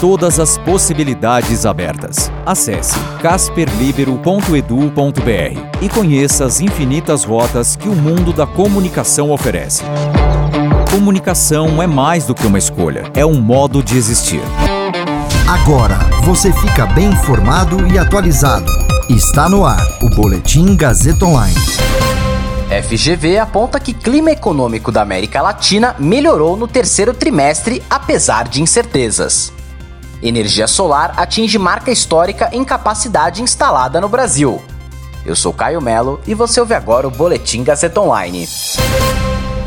Todas as possibilidades abertas. Acesse casperlibero.edu.br e conheça as infinitas rotas que o mundo da comunicação oferece. Comunicação é mais do que uma escolha, é um modo de existir. Agora você fica bem informado e atualizado. Está no ar o Boletim Gazeta Online. FGV aponta que clima econômico da América Latina melhorou no terceiro trimestre, apesar de incertezas. Energia solar atinge marca histórica em capacidade instalada no Brasil. Eu sou Caio Melo e você ouve agora o Boletim Gazeta Online.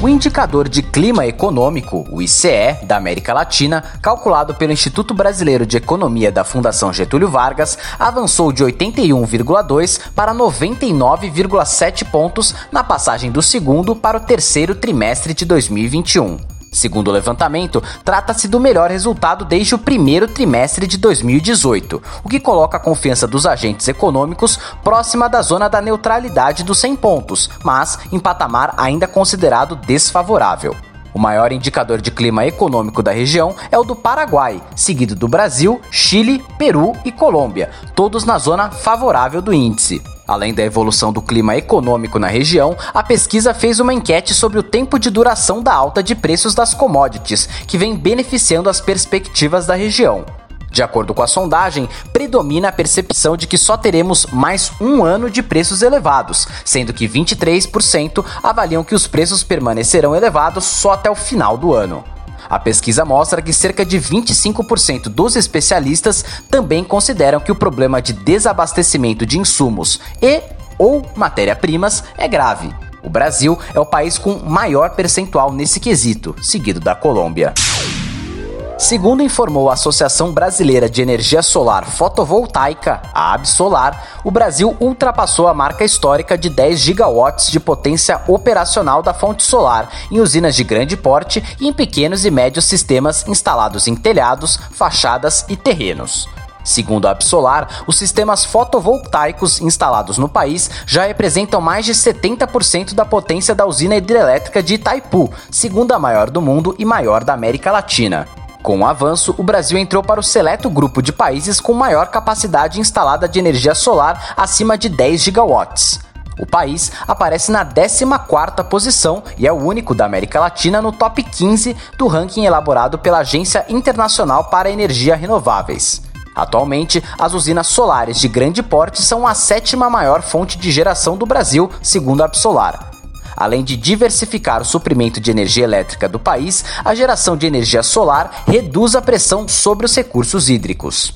O indicador de clima econômico, o ICE, da América Latina, calculado pelo Instituto Brasileiro de Economia da Fundação Getúlio Vargas, avançou de 81,2 para 99,7 pontos na passagem do segundo para o terceiro trimestre de 2021. Segundo o levantamento, trata-se do melhor resultado desde o primeiro trimestre de 2018, o que coloca a confiança dos agentes econômicos próxima da zona da neutralidade dos 100 pontos, mas em patamar ainda considerado desfavorável. O maior indicador de clima econômico da região é o do Paraguai, seguido do Brasil, Chile, Peru e Colômbia, todos na zona favorável do índice. Além da evolução do clima econômico na região, a pesquisa fez uma enquete sobre o tempo de duração da alta de preços das commodities, que vem beneficiando as perspectivas da região. De acordo com a sondagem, predomina a percepção de que só teremos mais um ano de preços elevados, sendo que 23% avaliam que os preços permanecerão elevados só até o final do ano. A pesquisa mostra que cerca de 25% dos especialistas também consideram que o problema de desabastecimento de insumos e ou matéria-primas é grave. O Brasil é o país com maior percentual nesse quesito, seguido da Colômbia. Segundo informou a Associação Brasileira de Energia Solar Fotovoltaica, a Absolar, o Brasil ultrapassou a marca histórica de 10 gigawatts de potência operacional da fonte solar em usinas de grande porte e em pequenos e médios sistemas instalados em telhados, fachadas e terrenos. Segundo a Absolar, os sistemas fotovoltaicos instalados no país já representam mais de 70% da potência da usina hidrelétrica de Itaipu, segunda maior do mundo e maior da América Latina. Com o avanço, o Brasil entrou para o seleto grupo de países com maior capacidade instalada de energia solar acima de 10 gigawatts. O país aparece na 14ª posição e é o único da América Latina no top 15 do ranking elaborado pela Agência Internacional para Energia Renováveis. Atualmente, as usinas solares de grande porte são a sétima maior fonte de geração do Brasil, segundo a Absolar. Além de diversificar o suprimento de energia elétrica do país, a geração de energia solar reduz a pressão sobre os recursos hídricos.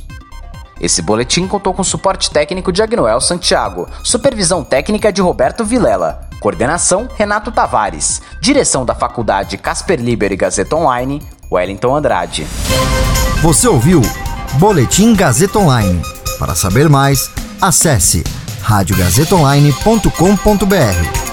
Esse boletim contou com suporte técnico de Agnoel Santiago, supervisão técnica de Roberto Vilela, coordenação Renato Tavares, direção da Faculdade Casper Liber e Gazeta Online, Wellington Andrade. Você ouviu Boletim Gazeta Online. Para saber mais, acesse radiogazetaonline.com.br.